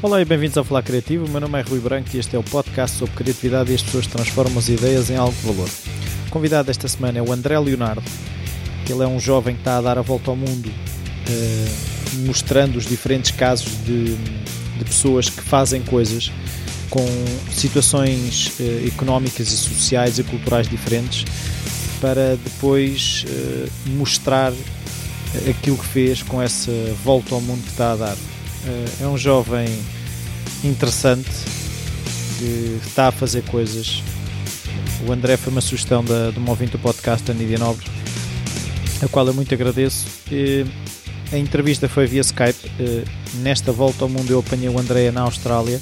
Olá e bem-vindos ao Falar Criativo. O meu nome é Rui Branco e este é o podcast sobre criatividade e as pessoas transformam as ideias em algo de valor. O convidado desta semana é o André Leonardo. Ele é um jovem que está a dar a volta ao mundo, eh, mostrando os diferentes casos de, de pessoas que fazem coisas com situações eh, económicas e sociais e culturais diferentes para depois eh, mostrar aquilo que fez com essa volta ao mundo que está a dar. Eh, é um jovem interessante que está a fazer coisas. O André foi uma sugestão da, de ouvinte do podcast da Nídia Nobre, a qual eu muito agradeço. A entrevista foi via Skype. Eh, nesta volta ao mundo eu apanhei o André na Austrália.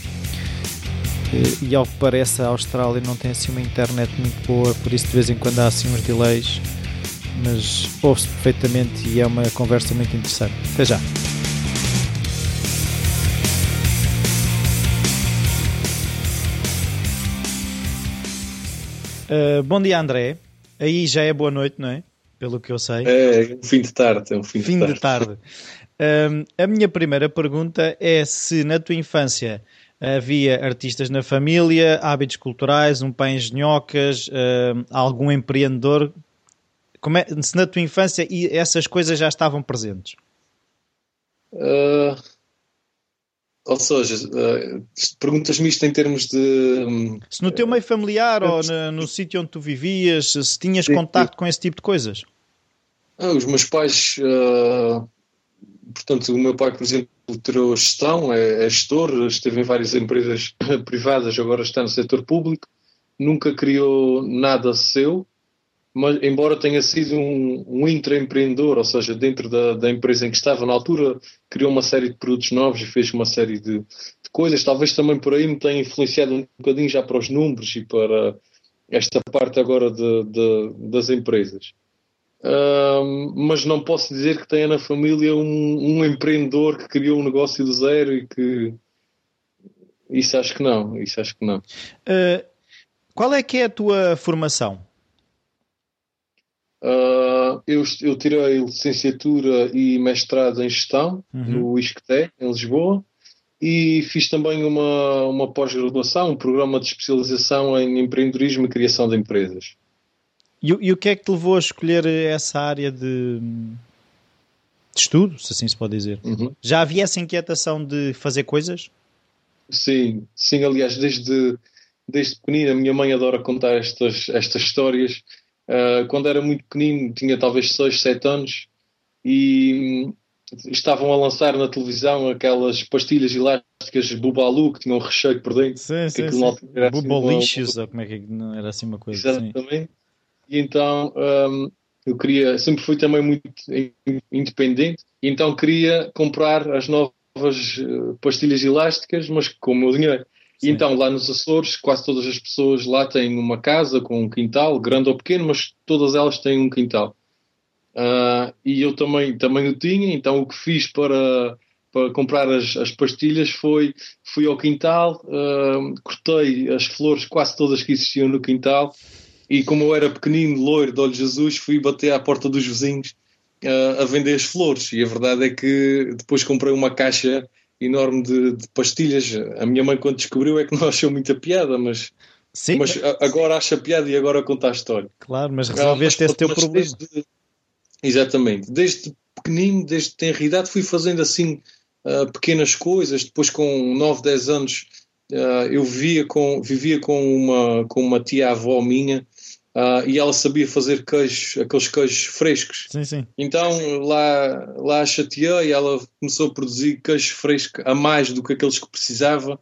Eh, e ao que parece a Austrália não tem assim uma internet muito boa, por isso de vez em quando há assim uns delays, mas ouve-se perfeitamente e é uma conversa muito interessante. Até já! Uh, bom dia, André. Aí já é boa noite, não é? Pelo que eu sei. É, um fim de tarde. É um fim, fim de tarde. De tarde. Uh, a minha primeira pergunta é se na tua infância havia artistas na família, hábitos culturais, um pai engenhocas, uh, algum empreendedor. Como é, se na tua infância essas coisas já estavam presentes? Uh, ou seja, uh, perguntas-me isto em termos de. Um, se no teu meio familiar uh, ou no, no sítio onde tu vivias, se tinhas contacto com esse tipo de coisas? Ah, os meus pais. Uh, portanto, o meu pai, por exemplo, tirou gestão, é, é gestor, esteve em várias empresas privadas, agora está no setor público, nunca criou nada seu mas embora tenha sido um, um intraempreendedor, ou seja, dentro da, da, empresa em que estava na altura, criou uma série de produtos novos e fez uma série de, de, coisas. Talvez também por aí me tenha influenciado um bocadinho já para os números e para esta parte agora de, de, das empresas. Mas não posso dizer que tenha na família um, um, empreendedor que criou um negócio do zero e que isso acho que não, isso acho que não. Uh, qual é que é a tua formação? Uh, eu, eu tirei licenciatura e mestrado em gestão uhum. no ISCTE, em Lisboa, e fiz também uma, uma pós-graduação, um programa de especialização em empreendedorismo e criação de empresas. E, e, o que é que te levou a escolher essa área de, de estudo, se assim se pode dizer? Uhum. Já havia essa inquietação de fazer coisas? Sim, sim, aliás, desde, desde pequenina, a minha mãe adora contar estas, estas histórias Uh, quando era muito pequenino, tinha talvez 6, 7 anos, e hum, estavam a lançar na televisão aquelas pastilhas elásticas Bubalu que tinham um recheio por dentro. Sim, sim, sim. Assim Bubolicious, ou como é que não era assim uma coisa Exatamente. Sim. E então um, eu queria, sempre fui também muito independente, e então queria comprar as novas eh, pastilhas elásticas, mas com o meu dinheiro. E então, lá nos Açores, quase todas as pessoas lá têm uma casa com um quintal, grande ou pequeno, mas todas elas têm um quintal. Uh, e eu também, também o tinha, então o que fiz para, para comprar as, as pastilhas foi fui ao quintal, uh, cortei as flores quase todas que existiam no quintal e como eu era pequenino, loiro, de olhos Jesus, fui bater à porta dos vizinhos uh, a vender as flores. E a verdade é que depois comprei uma caixa enorme de, de, pastilhas. A minha mãe, quando descobriu, é que não achou muita piada, mas, Sim, mas, agora acha piada e agora conta a história. Claro, mas resolveste ah, mas, esse teu problema. Desde, exatamente. Desde pequenino, desde tenra idade, fui fazendo assim uh, pequenas coisas. Depois, com 9, 10 anos, uh, eu vivia com, vivia com uma, com uma tia-avó minha Uh, e ela sabia fazer queijos, aqueles queijos frescos. Sim, sim. Então lá, lá a chateei e ela começou a produzir queijo fresco a mais do que aqueles que precisava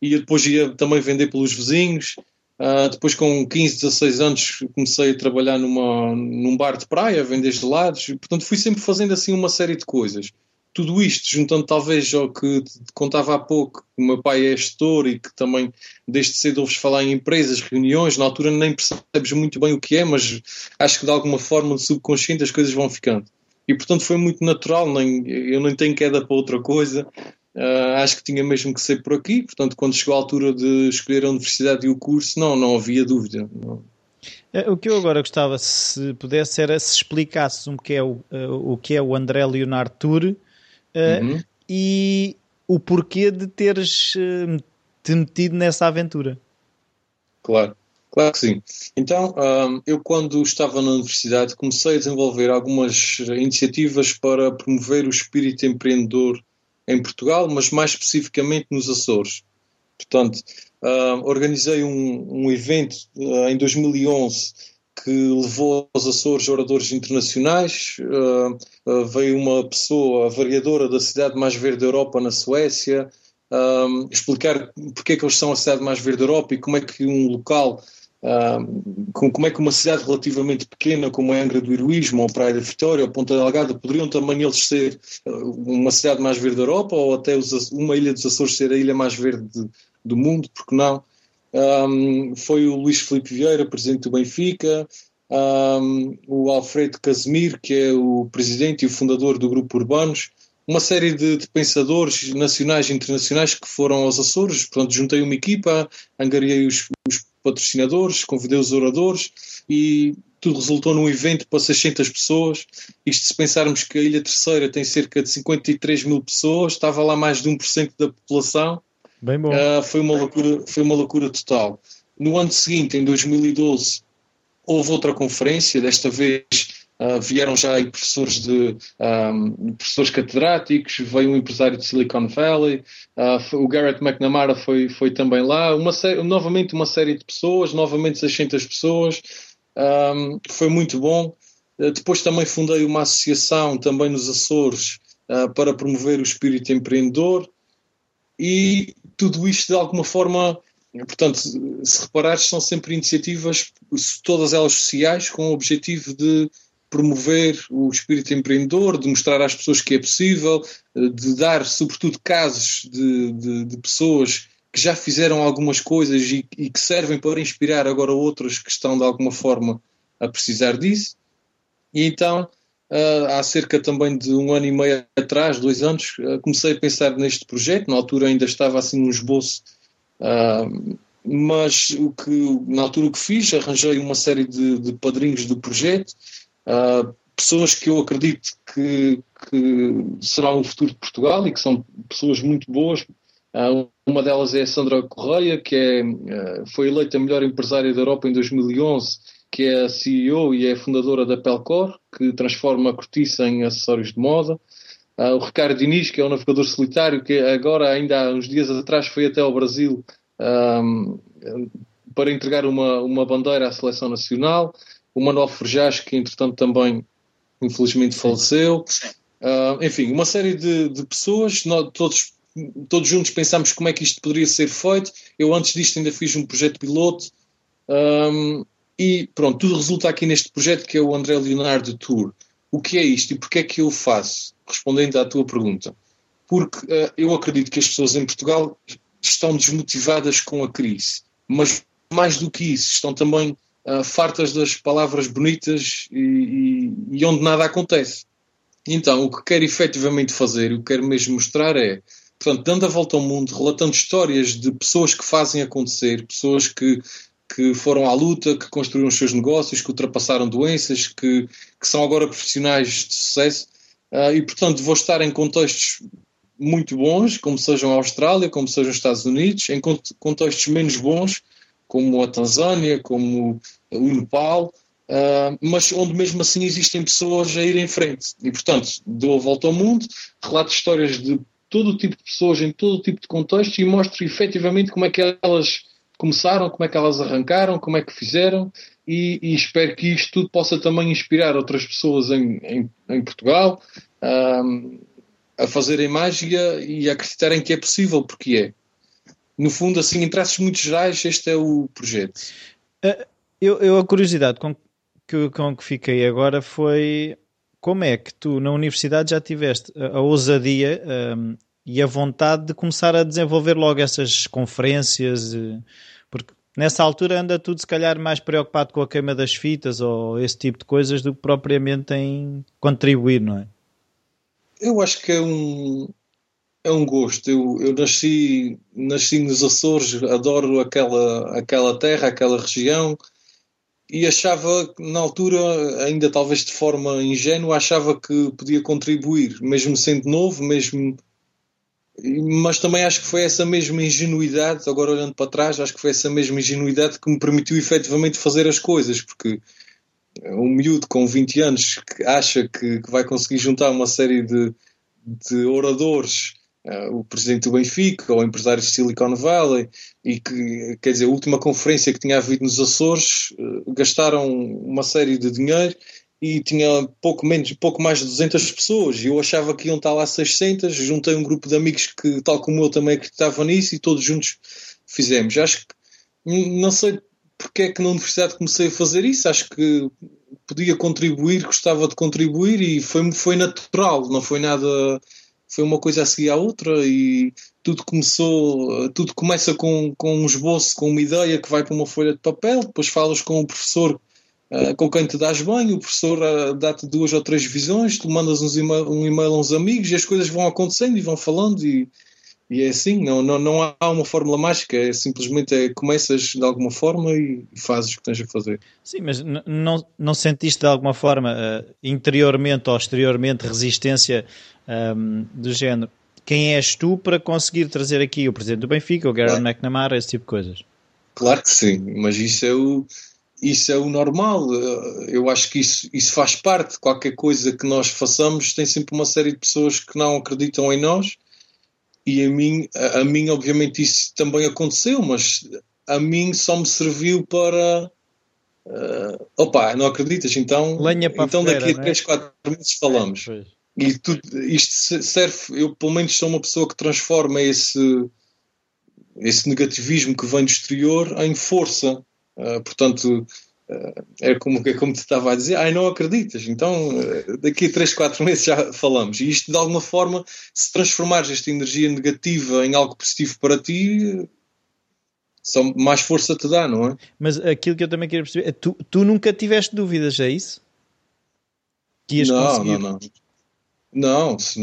e depois ia também vender pelos vizinhos. Uh, depois com 15, 16 anos comecei a trabalhar numa, num bar de praia, a vender gelados. E, portanto fui sempre fazendo assim uma série de coisas tudo isto, juntando talvez ao que contava há pouco, o meu pai é gestor e que também desde cedo ouves falar em empresas, reuniões, na altura nem percebes muito bem o que é, mas acho que de alguma forma subconsciente as coisas vão ficando. E portanto foi muito natural, nem, eu não tenho queda para outra coisa, uh, acho que tinha mesmo que ser por aqui, portanto quando chegou a altura de escolher a universidade e o curso, não, não havia dúvida. Não. É, o que eu agora gostava, se pudesse, era se explicasses um que é o, o que é o André Leonardo Tour, Uh, uhum. E o porquê de teres uh, te metido nessa aventura. Claro, claro que sim. Então, um, eu quando estava na universidade comecei a desenvolver algumas iniciativas para promover o espírito empreendedor em Portugal, mas mais especificamente nos Açores. Portanto, uh, organizei um, um evento uh, em 2011 que levou aos Açores oradores internacionais. Uh, veio uma pessoa, a variadora da cidade mais verde da Europa, na Suécia, um, explicar porque é que eles são a cidade mais verde da Europa e como é que um local, como é que uma cidade relativamente pequena como a Angra do Heroísmo, ou Praia da Vitória, ou Ponta Delgada, poderiam também eles ser uma cidade mais verde da Europa, ou até os, uma ilha dos Açores ser a ilha mais verde de, do mundo, porque não? Um, foi o Luís Filipe Vieira, presidente do Benfica, um, o Alfredo Casimir, que é o presidente e o fundador do Grupo Urbanos, uma série de, de, pensadores nacionais e internacionais que foram aos Açores. Portanto, juntei uma equipa, angariei os, os patrocinadores, convidei os oradores e tudo resultou num evento para 600 pessoas. Isto se pensarmos que a Ilha Terceira tem cerca de 53 mil pessoas, estava lá mais de 1% da população. Bem bom. Uh, foi, uma loucura, foi uma loucura total. No ano seguinte, em 2012, houve outra conferência, desta vez Uh, vieram já aí professores de um, professores catedráticos, veio um empresário de Silicon Valley, uh, o Garrett McNamara foi, foi também lá, uma novamente uma série de pessoas, novamente 600 pessoas, um, foi muito bom. Depois também fundei uma associação também nos Açores para promover o espírito empreendedor e tudo isto de alguma forma Portanto, se reparares, são sempre iniciativas, todas elas sociais, com o objetivo de promover o espírito empreendedor, de mostrar às pessoas que é possível, de dar, sobretudo, casos de, de, de pessoas que já fizeram algumas coisas e, e, que servem para inspirar agora outros que estão de alguma forma a precisar disso. E então, uh, há cerca também de um ano e meio atrás, dois anos, uh, comecei a pensar neste projeto. Na altura ainda estava assim num esboço, uh, mas o que, na altura o que fiz, arranjei uma série de, de padrinhos do projeto pessoas que eu acredito que, que, serão o futuro de Portugal e que são pessoas muito boas. Uma delas é a Sandra Correia, que é, foi eleita a melhor empresária da Europa em 2011, que é a CEO e é fundadora da Pelcor, que transforma a cortiça em acessórios de moda. Uh, o Ricardo Diniz, que é um navegador solitário, que agora, ainda há uns dias atrás, foi até ao Brasil um, para entregar uma, uma bandeira à seleção nacional o Manuel Forjás, que entretanto também infelizmente faleceu. Uh, enfim, uma série de, de pessoas, nós, todos, todos juntos pensámos como é que isto poderia ser feito. Eu antes disto ainda fiz um projeto piloto um, e pronto, tudo resulta aqui neste projeto que é o André Leonardo Tour. O que é isto e porquê é que eu faço? Respondendo à tua pergunta. Porque uh, eu acredito que as pessoas em Portugal estão desmotivadas com a crise, mas mais do que isso, estão também uh, fartas das palavras bonitas e, e, e, onde nada acontece. Então, o que quero efetivamente fazer, o que quero mesmo mostrar é, portanto, dando a volta ao mundo, relatando histórias de pessoas que fazem acontecer, pessoas que, que foram à luta, que construíram os seus negócios, que ultrapassaram doenças, que, que são agora profissionais de sucesso. Uh, e, portanto, vou estar em contextos muito bons, como sejam a Austrália, como sejam os Estados Unidos, em contextos menos bons, como a Tanzânia, como o Nepal, uh, mas onde mesmo assim existem pessoas a ir em frente. E, portanto, dou a volta ao mundo, relato histórias de todo o tipo de pessoas, em todo o tipo de contexto e mostro efetivamente como é que elas começaram, como é que elas arrancaram, como é que fizeram e, e espero que isto tudo possa também inspirar outras pessoas em, em, em Portugal um, a fazerem mágica e a acreditarem que é possível, porque é no fundo, assim, em traços muito gerais, este é o projeto. Uh, eu, eu, a curiosidade com que, com que fiquei agora foi como é que tu na universidade já tiveste a, a ousadia um, e a vontade de começar a desenvolver logo essas conferências, porque nessa altura anda tudo se calhar mais preocupado com a queima das fitas ou esse tipo de coisas do que propriamente em contribuir, não é? Eu acho que é um, é um gosto. Eu, eu nasci, nasci nos Açores, adoro aquela, aquela terra, aquela região e achava, na altura, ainda talvez de forma ingênua, achava que podia contribuir, mesmo sendo novo, mesmo mas também acho que foi essa mesma ingenuidade, agora olhando para trás, acho que foi essa mesma ingenuidade que me permitiu efetivamente fazer as coisas, porque um miúdo com 20 anos que acha que, que vai conseguir juntar uma série de, de oradores, uh, o presidente do Benfica ou empresários de Silicon Valley, e que, quer dizer, a última conferência que tinha havido nos Açores, uh, gastaram uma série de dinheiro e tinha pouco, menos, pouco mais de 200 pessoas e eu achava que iam estar lá 600, juntei um grupo de amigos que, tal como eu, também acreditavam nisso e todos juntos fizemos. Acho que, não sei porque é que na universidade comecei a fazer isso, acho que podia contribuir, gostava de contribuir e foi, foi natural, não foi nada, foi uma coisa a seguir à outra e tudo começou, tudo começa com, com um esboço, com uma ideia que vai para uma folha de papel, depois falas com o professor Uh, com quem te dás bem, o professor uh, dá-te duas ou três visões, tu mandas uns email, um e-mail a uns amigos e as coisas vão acontecendo e vão falando e, e é assim, não, não, não há uma fórmula mágica, é simplesmente é, começas de alguma forma e, e fazes o que tens a fazer. Sim, mas não, não sentiste de alguma forma, uh, interiormente ou exteriormente, resistência um, do género? Quem és tu para conseguir trazer aqui o presidente do Benfica, o Gary claro. McNamara, esse tipo de coisas? Claro que sim, mas isso é o isso é o normal. Eu acho que isso, isso faz parte. Qualquer coisa que nós façamos tem sempre uma série de pessoas que não acreditam em nós. E a mim, a, a mim obviamente, isso também aconteceu, mas a mim só me serviu para. Uh, opa, não acreditas? Então, então daqui a 3, 4 meses falamos. É, e tudo, isto serve. Eu, pelo menos, sou uma pessoa que transforma esse, esse negativismo que vem do exterior em força Uh, portanto, uh, é, como, é como te estava a dizer, ai, não acreditas, então uh, daqui a 3, 4 meses já falamos. E isto, de alguma forma, se transformares esta energia negativa em algo positivo para ti, só mais força te dá, não é? Mas aquilo que eu também queria perceber é tu, tu nunca tiveste dúvidas, é isso? Que ias não, conseguir? Não, não. Não, se,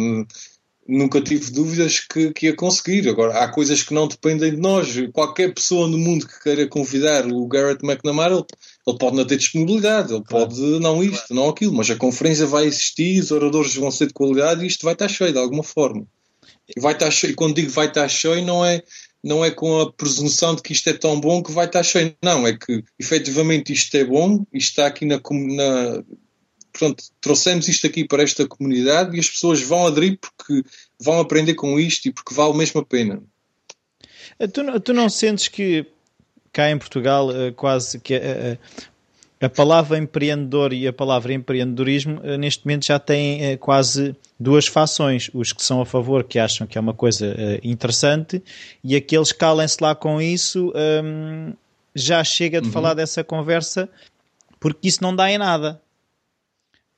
nunca tive dúvidas que, que ia conseguir. Agora, há coisas que não dependem de nós. Qualquer pessoa no mundo que queira convidar o Garrett McNamara, ele, ele pode não ter disponibilidade, ele claro. pode não isto, claro. não aquilo, mas a conferência vai existir, os oradores vão ser de qualidade e isto vai estar cheio de alguma forma. E vai estar cheio, quando digo vai estar cheio, não é, não é com a presunção de que isto é tão bom que vai estar cheio. Não, é que efetivamente isto é bom, isto está aqui na, na portanto, trouxemos isto aqui para esta comunidade e as pessoas vão aderir porque vão aprender com isto e porque vale mesmo a pena. Eh, tu, tu não sentes que cá em Portugal eh, quase que a, eh, a, palavra empreendedor e a palavra empreendedorismo neste momento já têm quase duas fações. Os que são a favor, que acham que é uma coisa interessante, e aqueles que calem-se lá com isso, já chega de uhum. falar dessa conversa porque isso não dá em nada.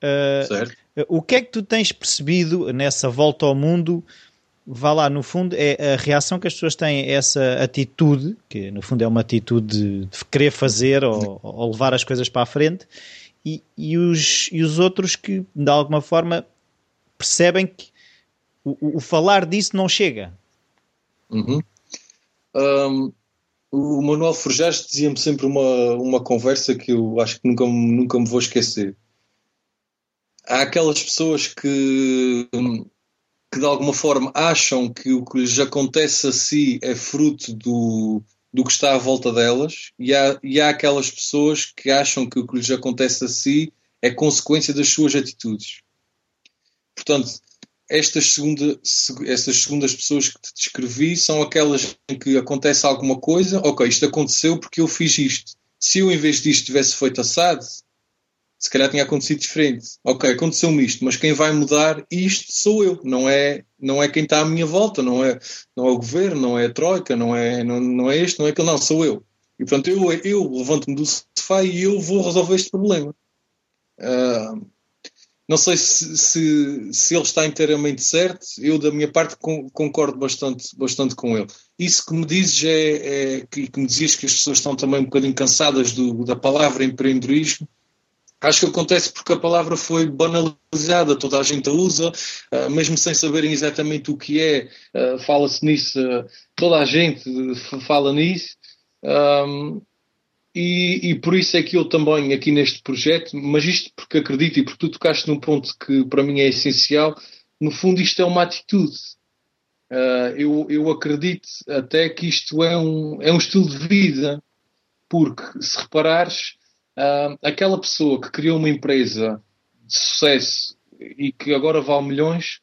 Uh, o que é que tu tens percebido nessa volta ao mundo? Vá lá, no fundo, é a reação que as pessoas têm a essa atitude, que no fundo é uma atitude de, de querer fazer ou, ou, levar as coisas para a frente, e, e, os, e os outros que, de alguma forma, percebem que o, o falar disso não chega. Uhum. Um, o Manuel Forjares dizia-me sempre uma, uma conversa que eu acho que nunca, nunca me vou esquecer há aquelas pessoas que, que de alguma forma acham que o que lhes acontece a si é fruto do, do que está à volta delas, e há, e há aquelas pessoas que acham que o que lhes acontece a si é consequência das suas atitudes. Portanto, estas, segunda, estas segundas pessoas que te descrevi são aquelas em que acontece alguma coisa, ok, isto aconteceu porque eu fiz isto. Se eu, em vez disto, tivesse feito assado, se calhar tinha acontecido diferente. Ok, aconteceu-me isto, mas quem vai mudar isto sou eu, não é, não é quem está à minha volta, não é, não é o governo, não é a troika, não é, não, não é este, não é aquele, não, sou eu. E portanto eu, eu levanto-me do sofá e eu vou resolver este problema. Uh, não sei se, se, se, ele está inteiramente certo, eu da minha parte concordo bastante, bastante com ele. Isso que me dizes é, é que, que, me dizias que as pessoas estão também um bocadinho cansadas do, da palavra empreendedorismo Acho que acontece porque a palavra foi banalizada, toda a gente a usa, uh, mesmo sem saberem exatamente o que é, uh, fala-se nisso, uh, toda a gente fala nisso. Um, e, e, por isso é que eu também, aqui neste projeto, mas isto porque acredito e porque tu tocaste num ponto que para mim é essencial, no fundo isto é uma atitude. Uh, eu, eu acredito até que isto é um, é um estilo de vida, porque se reparares, uh, aquela pessoa que criou uma empresa de sucesso e que agora vale milhões,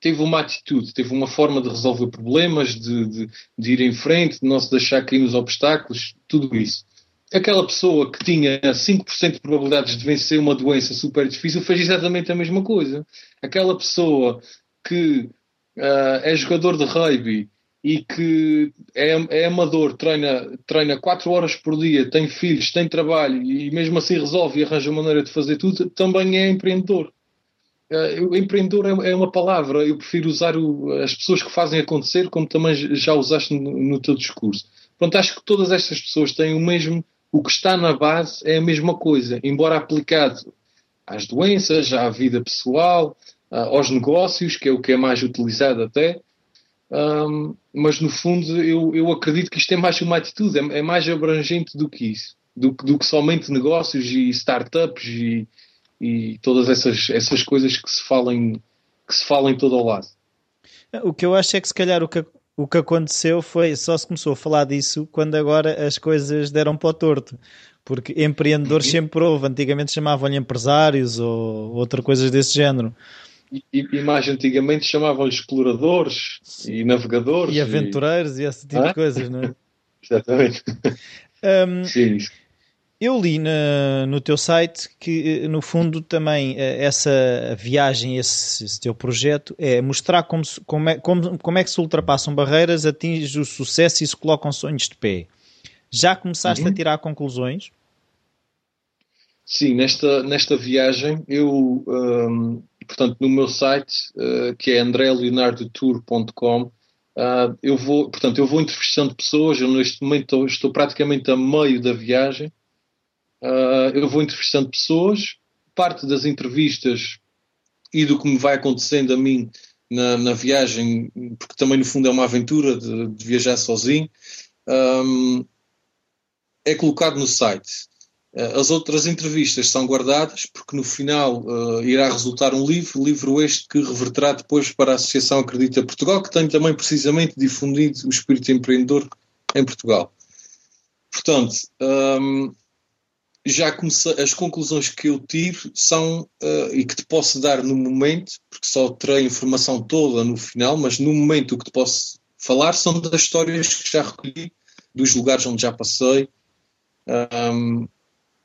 teve uma atitude, teve uma forma de resolver problemas, de, de, de ir em frente, de não se deixar cair nos obstáculos, tudo isso. Aquela pessoa que tinha 5% de probabilidades de vencer uma doença super difícil fez exatamente a mesma coisa. Aquela pessoa que uh, é jogador de rugby e que é, é amador, treina, treina 4 horas por dia, tem filhos, tem trabalho e mesmo assim resolve e arranja maneira de fazer tudo, também é empreendedor. Uh, empreendedor é, é, uma palavra, eu prefiro usar o, as pessoas que fazem acontecer, como também já usaste no, no teu discurso. Pronto, acho que todas estas pessoas têm o mesmo, o que está na base é a mesma coisa, embora aplicado às doenças, à vida pessoal, aos negócios, que é o que é mais utilizado até. Um, mas no fundo eu, eu acredito que isto é mais uma atitude, é, é mais abrangente do que isso, do, do, que somente negócios e startups e, e todas essas, essas coisas que se falam que se falam em todo o lado. O que eu acho é que se calhar o que, o que aconteceu foi só se começou a falar disso quando agora as coisas deram para o torto. Porque empreendedores uhum. sempre houve, antigamente chamavam-lhe empresários ou outra coisas desse género. Mais antigamente chamavam-lhe exploradores e navegadores. E aventureiros e, e esse tipo ah? de coisas, não é? Exatamente. Um, Sim. Eu li na, no teu site que, no fundo, também eh, essa viagem, esse, esse teu projeto, é mostrar como, como, é, como, como é que se ultrapassam barreiras, atinge o sucesso e se colocam sonhos de pé. Já começaste uhum. a tirar conclusões? Sim, nesta, nesta viagem eu um, portanto, no meu site, uh, que é andreleonardotour.com, uh, eh, eu vou, portanto, eu vou entrevistando pessoas, eu neste momento estou, estou praticamente a meio da viagem, uh, eu vou entrevistando pessoas, parte das entrevistas e do que me vai acontecendo a mim na, na viagem, porque também no fundo é uma aventura de, de viajar sozinho, um, é colocado no site. Eh, as outras entrevistas são guardadas porque no final uh, irá resultar um livro, livro este que reverterá depois para a Associação Acredita Portugal, que tem também precisamente difundido o espírito empreendedor em Portugal. Portanto, um, ehm, já comecei, as conclusões que eu tiro são, uh, e que te posso dar no momento, porque só terei a informação toda no final, mas no momento o que te posso falar são das histórias que já recolhi, dos lugares onde já passei. Um, ehm,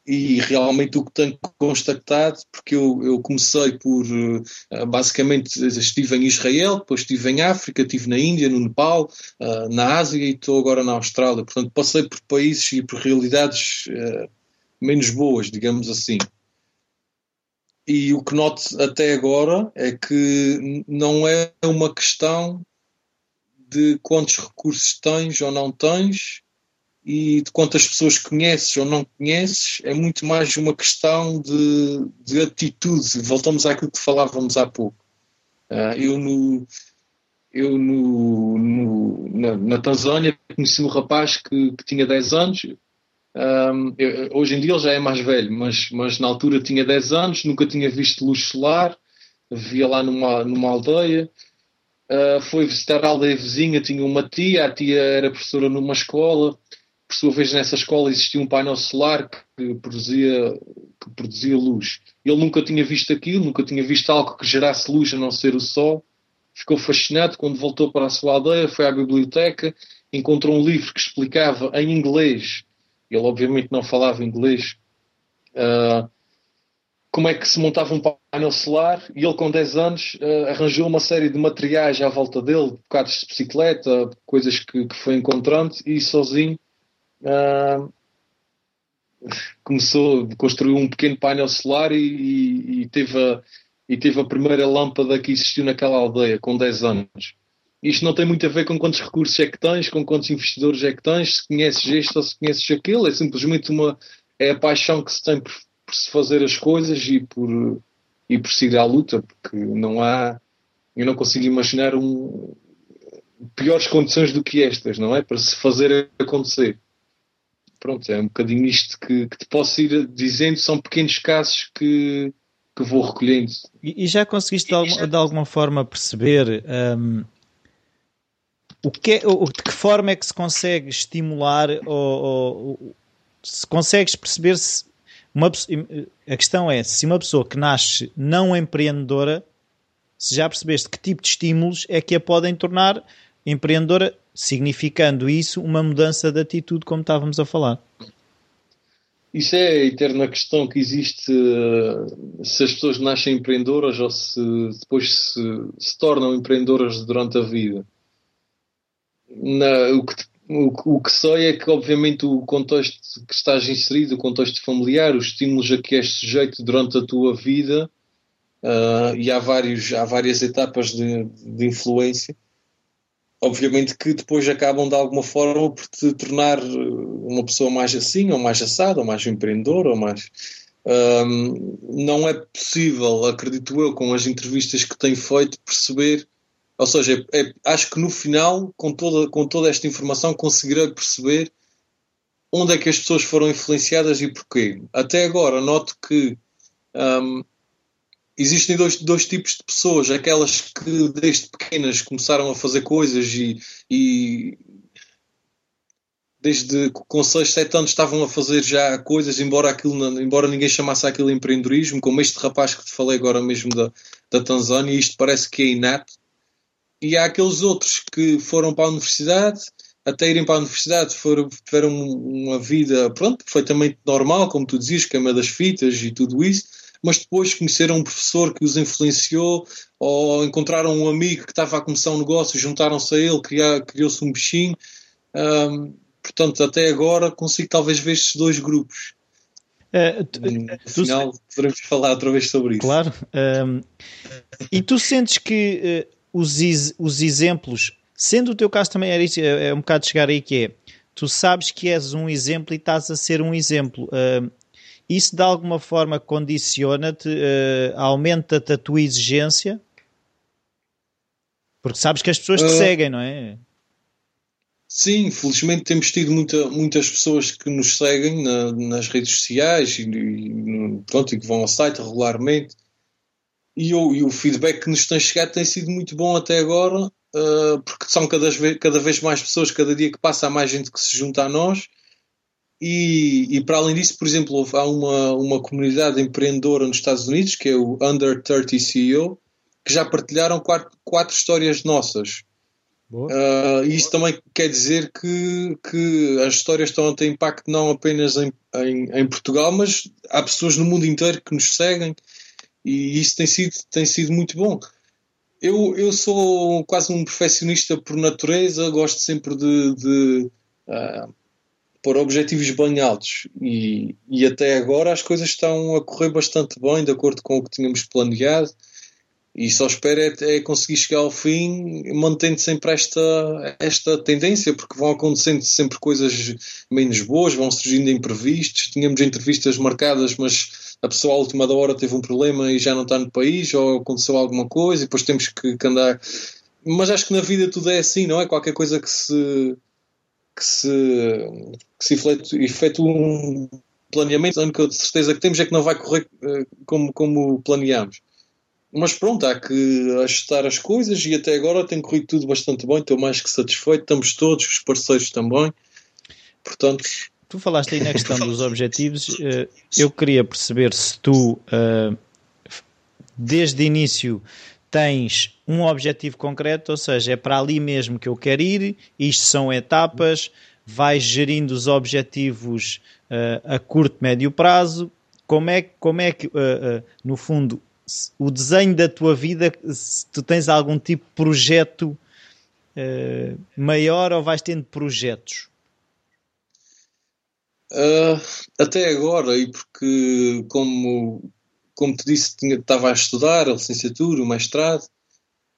e realmente o que tenho constatado, porque eu, eu comecei por, uh, basicamente, estive em Israel, depois estive em África, estive na Índia, no Nepal, uh, na Ásia e estou agora na Austrália. Portanto, passei por países e por realidades uh, menos boas, digamos assim. E o que noto até agora é que não é uma questão de quantos recursos tens ou não tens, e de quantas pessoas conheces ou não conheces, é muito mais uma questão de, de atitude. Voltamos àquilo que falávamos há pouco. Uh, eu no, eu no, no na, na, Tanzânia conheci um rapaz que, que tinha 10 anos. Um, eu, hoje em dia ele já é mais velho, mas, mas na altura tinha 10 anos, nunca tinha visto luz solar, vivia lá numa, numa aldeia. Uh, foi visitar a aldeia vizinha, tinha uma tia, a tia era professora numa escola por sua vez, nessa escola existia um painel solar que produzia, que produzia luz. Ele nunca tinha visto aquilo, nunca tinha visto algo que gerasse luz a não ser o sol. Ficou fascinado quando voltou para a sua aldeia, foi à biblioteca, encontrou um livro que explicava em inglês, ele obviamente não falava inglês, uh, como é que se montava um painel solar e ele com 10 anos uh, arranjou uma série de materiais à volta dele, bocados de bicicleta, coisas que, que foi encontrando e sozinho uh, começou, construiu um pequeno painel solar e, e, e, teve a, e teve a primeira lâmpada que existiu naquela aldeia, com 10 anos. Isto não tem muito a ver com quantos recursos é que tens, com quantos investidores é que tens, se conheces este ou se conheces aquele, é simplesmente uma é a paixão que se tem por, por se fazer as coisas e por, e por seguir à luta, porque não há, eu não consigo imaginar um, piores condições do que estas, não é? Para se fazer acontecer pronto, é um bocadinho isto que, que te posso ir dizendo, são pequenos casos que, que vou recolhendo. E, e já conseguiste de, alguma, de alguma forma perceber um, o que é, o, de que forma é que se consegue estimular ou, ou se consegues perceber se uma, a questão é se uma pessoa que nasce não empreendedora, se já percebeste que tipo de estímulos é que a podem tornar empreendedora, significando isso uma mudança de atitude, como estávamos a falar. Isso é a eterna questão que existe eh, se as pessoas nascem empreendedoras ou se depois se, se tornam empreendedoras durante a vida. Na, o, que, o, o, que sei é que, obviamente, o contexto que estás inserido, o contexto familiar, os estímulos a que és sujeito durante a tua vida, uh, e há, vários, há várias etapas de, de influência, obviamente que depois acabam de alguma forma por te tornar uma pessoa mais assim, ou mais assada, ou mais empreendedora, ou mais. Um, não é possível, acredito eu, com as entrevistas que tenho feito, perceber. Ou seja, é, é, acho que no final, com toda, com toda esta informação, conseguirei perceber onde é que as pessoas foram influenciadas e porquê. Até agora, noto que um, existem dois, dois tipos de pessoas, aquelas que desde pequenas começaram a fazer coisas e, e desde com 6, 7 anos estavam a fazer já coisas, embora, aquilo, embora ninguém chamasse aquilo empreendedorismo, como este rapaz que te falei agora mesmo da, da Tanzânia, isto parece que é inato. E há aqueles outros que foram para a universidade, até irem para a universidade foram, tiveram uma vida, pronto, perfeitamente normal, como tu dizias, queima das fitas e tudo isso, mas depois conheceram um professor que os influenciou ou encontraram um amigo que estava a começar um negócio, juntaram-se a ele, criou-se um bichinho. Portanto, até agora consigo talvez ver estes dois grupos. Uh, tu, no final tu, poderemos falar outra vez sobre isso. Claro. Um, e tu sentes que uh, os, os exemplos, sendo o teu caso também era isso, é, é um bocado chegar aí que é, tu sabes que és um exemplo e estás a ser um exemplo. Uh, isso de alguma forma condiciona-te, uh, aumenta-te a tua exigência? Porque sabes que as pessoas te uh, seguem, não é? Sim, felizmente temos tido muita, muitas pessoas que nos seguem na, nas redes sociais e, e, pronto, e que vão ao site regularmente. E o, e o, feedback que nos tem chegado tem sido muito bom até agora, uh, porque são cada vez, cada vez mais pessoas, cada dia que passa há mais gente que se junta a nós e, e, para além disso, por exemplo, há uma, uma comunidade empreendedora nos Estados Unidos, que é o Under 30 CEO, que já partilharam quatro, quatro histórias nossas. Uh, e isso também quer dizer que, que as histórias estão a ter impacto não apenas em, em, em, Portugal, mas há pessoas no mundo inteiro que nos seguem e isso tem sido, tem sido muito bom. Eu, eu sou quase um perfeccionista por natureza, gosto sempre de, de uh, pôr objetivos bem altos e, e até agora as coisas estão a correr bastante bem, de acordo com o que tínhamos planeado. E só espero é, é conseguir chegar ao fim mantendo sempre esta, esta tendência, porque vão acontecendo sempre coisas menos boas, vão surgindo imprevistos. Tínhamos entrevistas marcadas, mas a pessoa à última da hora teve um problema e já não está no país, ou aconteceu alguma coisa, e depois temos que, que andar. Mas acho que na vida tudo é assim, não é? Qualquer coisa que se que se, que se efetua um planeamento, a única certeza que temos é que não vai correr uh, como, como planeamos. Mas pronto, há que ajustar as coisas e até agora tem corrido tudo bastante bem, estou mais que satisfeito, estamos todos, os parceiros também. Portanto. Tu falaste aí na questão dos objetivos, uh, eu queria perceber se tu, uh, desde o início, tens um objetivo concreto, ou seja, é para ali mesmo que eu quero ir, isto são etapas, vais gerindo os objetivos uh, a curto, médio prazo. Como é, como é que, uh, uh, no fundo, o desenho da tua vida, se tu tens algum tipo de projeto maior ou vais tendo projetos? até agora, e porque, como como te disse, tinha, estava a estudar a licenciatura, o mestrado.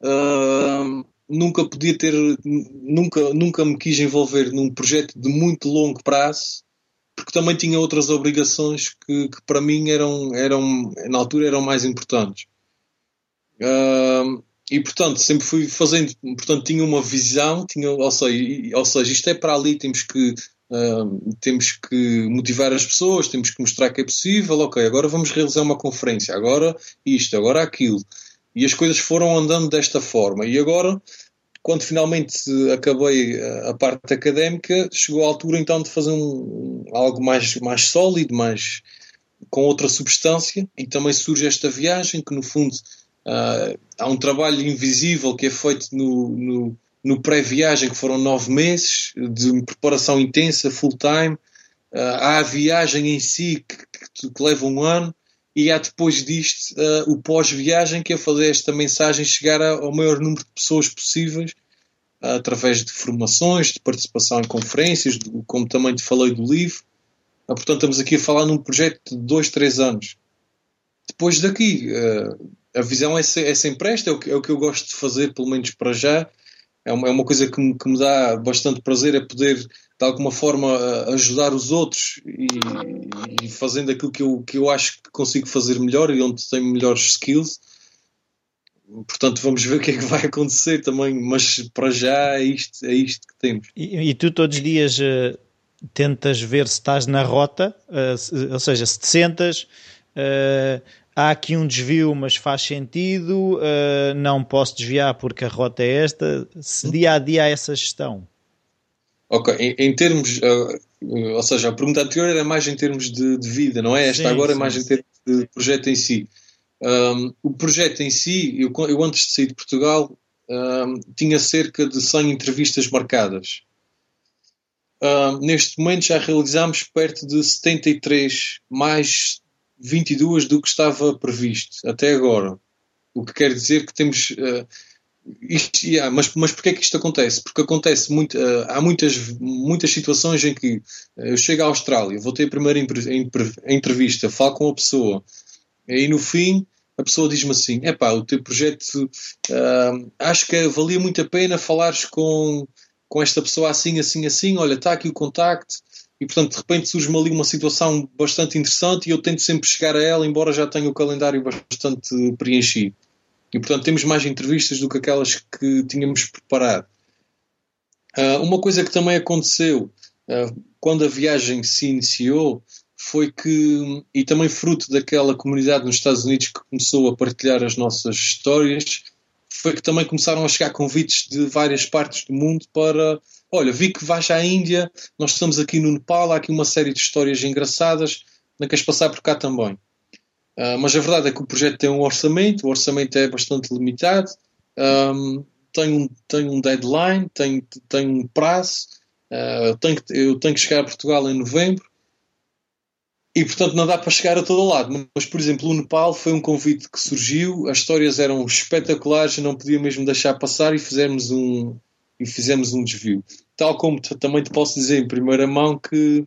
Uh, nunca podia ter, nunca, nunca me quis envolver num projeto de muito longo prazo, porque também tinha outras obrigações que, que para mim eram, eram, na altura, eram mais importantes. Uh, e portanto, sempre fui fazendo, portanto, tinha uma visão, tinha, ou seja, ou seja, isto é para ali, temos que Temos que motivar as pessoas, temos que mostrar que é possível. Ok, agora vamos realizar uma conferência, agora isto, agora aquilo. E as coisas foram andando desta forma. E agora quando finalmente acabei a parte académica, chegou a altura então de fazer um, algo mais, mais sólido, mais com outra substância, e também surge esta viagem que no fundo uh, há um trabalho invisível que é feito no, no, no pré-viagem, que foram nove meses de preparação intensa, full-time. Uh, há a viagem em si que, que, que, leva um ano e há depois disto uh, o pós-viagem que é fazer esta mensagem chegar ao maior número de pessoas possíveis uh, através de formações, de participação em conferências, como também te falei do livro. portanto, estamos aqui a falar num projeto de dois, três anos. Depois daqui, a visão é, é sempre esta, é o, que, é o que eu gosto de fazer, pelo menos para já, é uma, é uma coisa que me, que me, dá bastante prazer, é poder de alguma forma ajudar os outros e, e, fazendo aquilo que eu, que eu acho que consigo fazer melhor e onde tenho melhores skills. Portanto, vamos ver o que é que vai acontecer também, mas para já é isto, é isto que temos. E, e tu todos os dias uh, tentas ver se estás na rota, uh, se, ou seja, se te sentas. Uh, há aqui um desvio, mas faz sentido, uh, não posso desviar porque a rota é esta. Se dia a dia há essa gestão. Ok, em, em termos, uh, ou seja, a pergunta anterior era mais em termos de, de vida, não é? Esta sim, agora é sim, é mais sim. em termos de projeto em si. Um, o projeto em si, eu, eu, antes de sair de Portugal um, tinha cerca de 100 entrevistas marcadas. Um, neste momento já realizamos perto de 73, mais 22 do que estava previsto até agora. O que quer dizer que temos. Uh, isto, yeah, mas, mas porquê é que isto acontece? Porque acontece muito, uh, há muitas, muitas situações em que uh, eu chego à Austrália, vou ter a primeira entrevista, falo com a pessoa, e no fim a pessoa diz-me assim: é pá, o teu projeto uh, acho que valia muito a pena falares com, com esta pessoa assim, assim, assim. Olha, está aqui o contacto, e portanto de repente surge-me ali uma situação bastante interessante e eu tento sempre chegar a ela, embora já tenha o calendário bastante preenchido. E portanto temos mais entrevistas do que aquelas que tínhamos preparado. Uh, uma coisa que também aconteceu uh, quando a viagem se iniciou foi que, e também fruto daquela comunidade nos Estados Unidos que começou a partilhar as nossas histórias, foi que também começaram a chegar convites de várias partes do mundo para olha, vi que vais à Índia, nós estamos aqui no Nepal, há aqui uma série de histórias engraçadas, não queres passar por cá também. Uh, mas a verdade é que o projeto tem um orçamento, o orçamento é bastante limitado, um, tem, um, tem um deadline, tem, tem um prazo, uh, tenho, eu tenho que chegar a Portugal em novembro, e portanto não dá para chegar a todo lado. Mas, por exemplo, o Nepal foi um convite que surgiu, as histórias eram espetaculares, não podia mesmo deixar passar e fizemos um, e fizemos um desvio. Tal como também te posso dizer em primeira mão que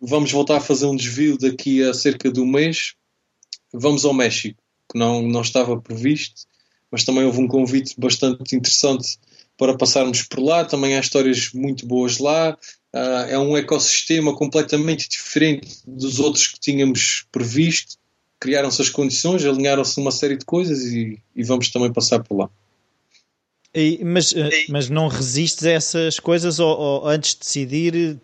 vamos voltar a fazer um desvio daqui a cerca de um mês. Vamos ao México, que não, não estava previsto, mas também houve um convite bastante interessante para passarmos por lá. Também há histórias muito boas lá. Uh, é um ecossistema completamente diferente dos outros que tínhamos previsto. Criaram-se as condições, alinharam-se uma série de coisas e, e vamos também passar por lá. E, mas, eh, mas não resistes a essas coisas ou, ou, antes de decidir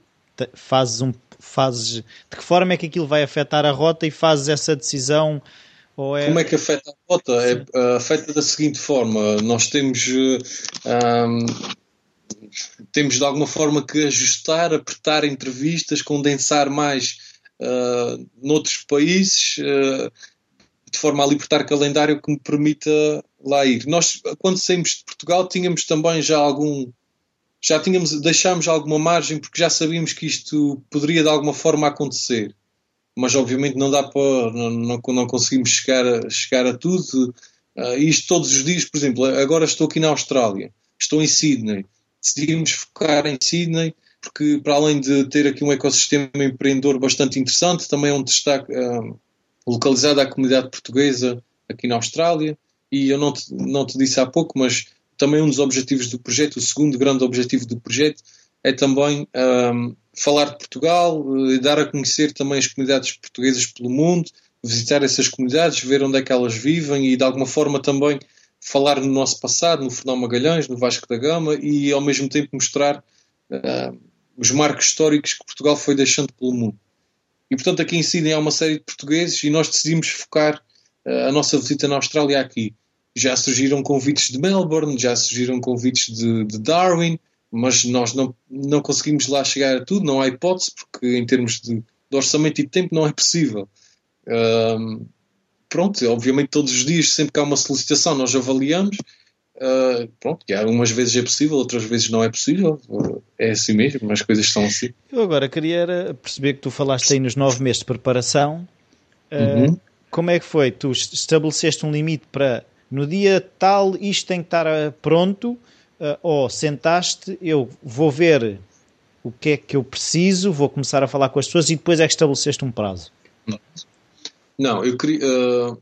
fazes um fazes de que forma é que aquilo vai afetar a rota e fazes essa decisão ou é... como é que afeta a rota? É, uh, afeta da seguinte forma nós temos eh, temos de alguma forma que ajustar apertar entrevistas condensar mais uh, noutros países uh, de forma a libertar calendário que me permita lá ir. Nós, quando saímos de Portugal, tínhamos também já algum. Já tínhamos, deixámos alguma margem porque já sabíamos que isto poderia de alguma forma acontecer. Mas obviamente não dá para. Não, não, não conseguimos chegar a, chegar a tudo. Uh, isto todos os dias, por exemplo, agora estou aqui na Austrália, estou em Sydney. Decidimos focar em Sydney porque, para além de ter aqui um ecossistema empreendedor bastante interessante, também é um destaque. Uh, localizada à comunidade portuguesa aqui na Austrália. E eu não te, não te disse há pouco, mas também um dos objetivos do projeto, o segundo grande objetivo do projeto, é também um, falar de Portugal, e dar a conhecer também as comunidades portuguesas pelo mundo, visitar essas comunidades, ver onde é que elas vivem e de alguma forma também falar no nosso passado, no Fernão Magalhães, no Vasco da Gama e ao mesmo tempo mostrar uh, os marcos históricos que Portugal foi deixando pelo mundo. E portanto aqui em Sydney há uma série de portugueses e nós decidimos focar uh, a nossa visita na Austrália aqui. Já surgiram convites de Melbourne, já surgiram convites de, de Darwin, mas nós não, não conseguimos lá chegar a tudo, não há hipótese, porque em termos de, de orçamento e de tempo não é possível. Um, pronto, obviamente todos os dias, sempre que há uma solicitação, nós avaliamos. Uh, pronto, e algumas vezes é possível, outras vezes não é possível. É assim mesmo, as coisas são assim. Eu agora queria perceber que tu falaste aí nos nove meses de preparação. Uh, uhum. Como é que foi? Tu estabeleceste um limite para no dia tal isto tem que estar ah, pronto, uh, ou sentaste, eu vou ver o que é que eu preciso, vou começar a falar com as pessoas e depois é que estabeleceste um prazo. Não, eu queria, uh,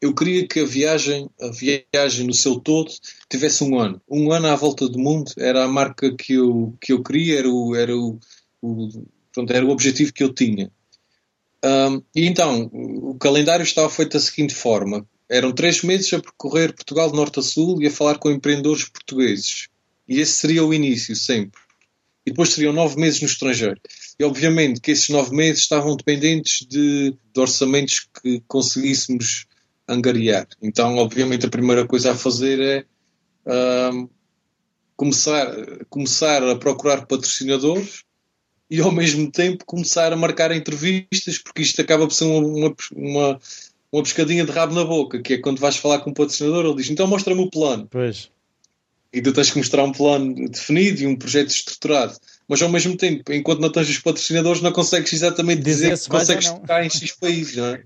eu queria que a viagem, a viagem no seu todo tivesse um ano. Um ano à volta do mundo era a marca que eu, que eu queria, era o, era o, o, pronto, era o objetivo que eu tinha. Um, e então, o calendário estava feito da seguinte forma: eram três meses a percorrer Portugal de norte a sul e a falar com empreendedores portugueses. E esse seria o início, sempre. E depois seriam nove meses no estrangeiro. E obviamente que esses nove meses estavam dependentes de, de orçamentos que conseguíssemos angariar. Então, obviamente, a primeira coisa a fazer é um, começar, começar a procurar patrocinadores e ao mesmo tempo começar a marcar entrevistas, porque isto acaba por ser uma, uma, uma pescadinha de rabo na boca, que é quando vais falar com um patrocinador, ele diz, então mostra-me o plano. Pois. E tu tens que mostrar um plano definido e um projeto estruturado. Mas ao mesmo tempo, enquanto não tens os patrocinadores, não consegues exatamente dizer, dizer que consegues estar em X países, não é?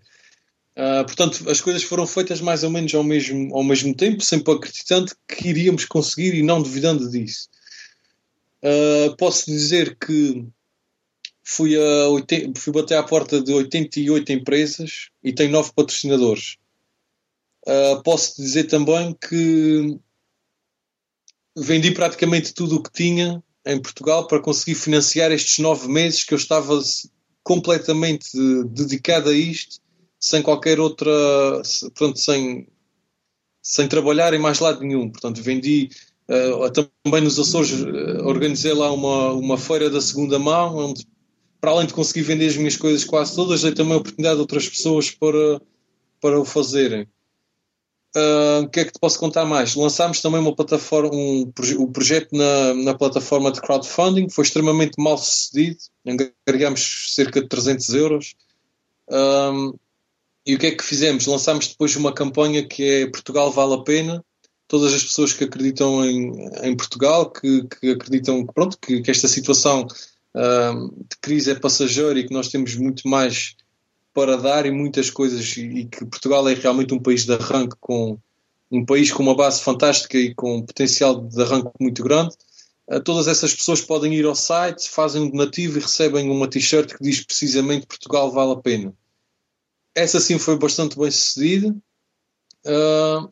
Uh, portanto, as coisas foram feitas mais ou menos ao mesmo, ao mesmo tempo, sempre acreditando que iríamos conseguir e não duvidando disso. Uh, posso dizer que fui, a 80, fui bater à porta de 88 empresas e tenho 9 patrocinadores. Uh, posso dizer também que vendi praticamente tudo o que tinha em Portugal para conseguir financiar estes nove meses que eu estava completamente dedicado a isto, sem qualquer outra, pronto, sem, sem trabalhar em mais lado nenhum. Portanto, vendi uh, também nos Açores, uh, organizei lá uma, uma feira da segunda mão, onde para além de conseguir vender as minhas coisas quase todas, dei também a oportunidade a outras pessoas para, para o fazerem. Uh, o que é que te posso contar mais? Lançámos também uma plataforma, um, um projeto na, na plataforma de crowdfunding, foi extremamente mal sucedido, angariámos cerca de 300 euros. Um, e o que é que fizemos? Lançámos depois uma campanha que é Portugal vale a pena. Todas as pessoas que acreditam em, em Portugal, que, que acreditam pronto, que, que esta situação de crise é passageiro e que nós temos muito mais para dar e muitas coisas e que Portugal é realmente um país de arranque com um país com uma base fantástica e com um potencial de arranque muito grande. Uh, todas essas pessoas podem ir ao site, fazem um donativo e recebem uma t-shirt que diz precisamente Portugal vale a pena. Essa sim foi bastante bem sucedida. Uh,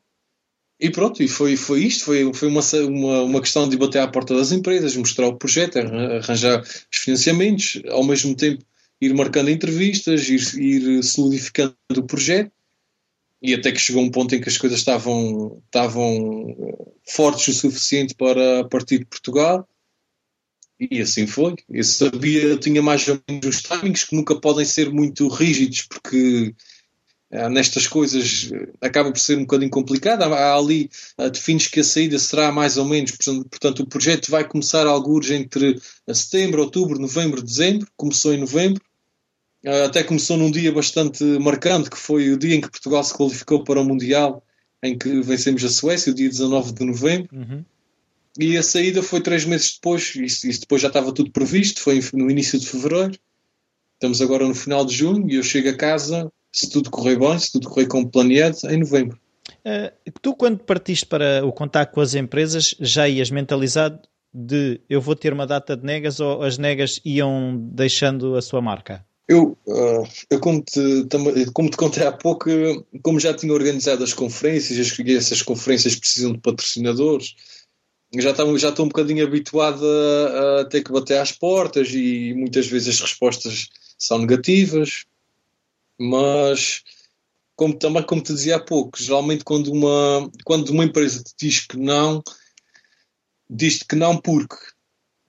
e pronto, e foi, foi isto, foi, foi uma, uma, uma questão de bater à porta das empresas, mostrar o projeto, arranjar os financiamentos, ao mesmo tempo ir marcando entrevistas, ir, ir solidificando o projeto, e até que chegou um ponto em que as coisas estavam, estavam fortes o suficiente para partir de Portugal, e assim foi. Eu sabia, eu tinha mais ou menos os timings que nunca podem ser muito rígidos, porque nestas coisas uh, acaba por ser um bocadinho complicado. Há, ali, uh, defines que a saída será mais ou menos, portanto, o projeto vai começar alguns entre setembro, outubro, novembro, dezembro. Começou em novembro, até começou num dia bastante marcante, que foi o dia em que Portugal se qualificou para o Mundial, em que vencemos a Suécia, o dia 19 de novembro. Uhum. E a saída foi três meses depois, isso, isso depois já estava tudo previsto, foi no início de fevereiro. Estamos agora no final de junho e eu chego a casa se tudo correr bem, se tudo correr como planeado, em novembro. Uh, tu, quando partiste para o contato com as empresas, já ias mentalizado de eu vou ter uma data de negas ou as negas iam deixando a sua marca? Eu, uh, eu como, te, como te contei há pouco, como já tinha organizado as conferências, e essas conferências precisam de patrocinadores, já estou, já estou um bocadinho habituado a, a ter que bater às portas e muitas vezes as respostas são negativas mas como também como te dizia há pouco, geralmente quando uma, quando uma empresa te diz que não, diz-te que não porque.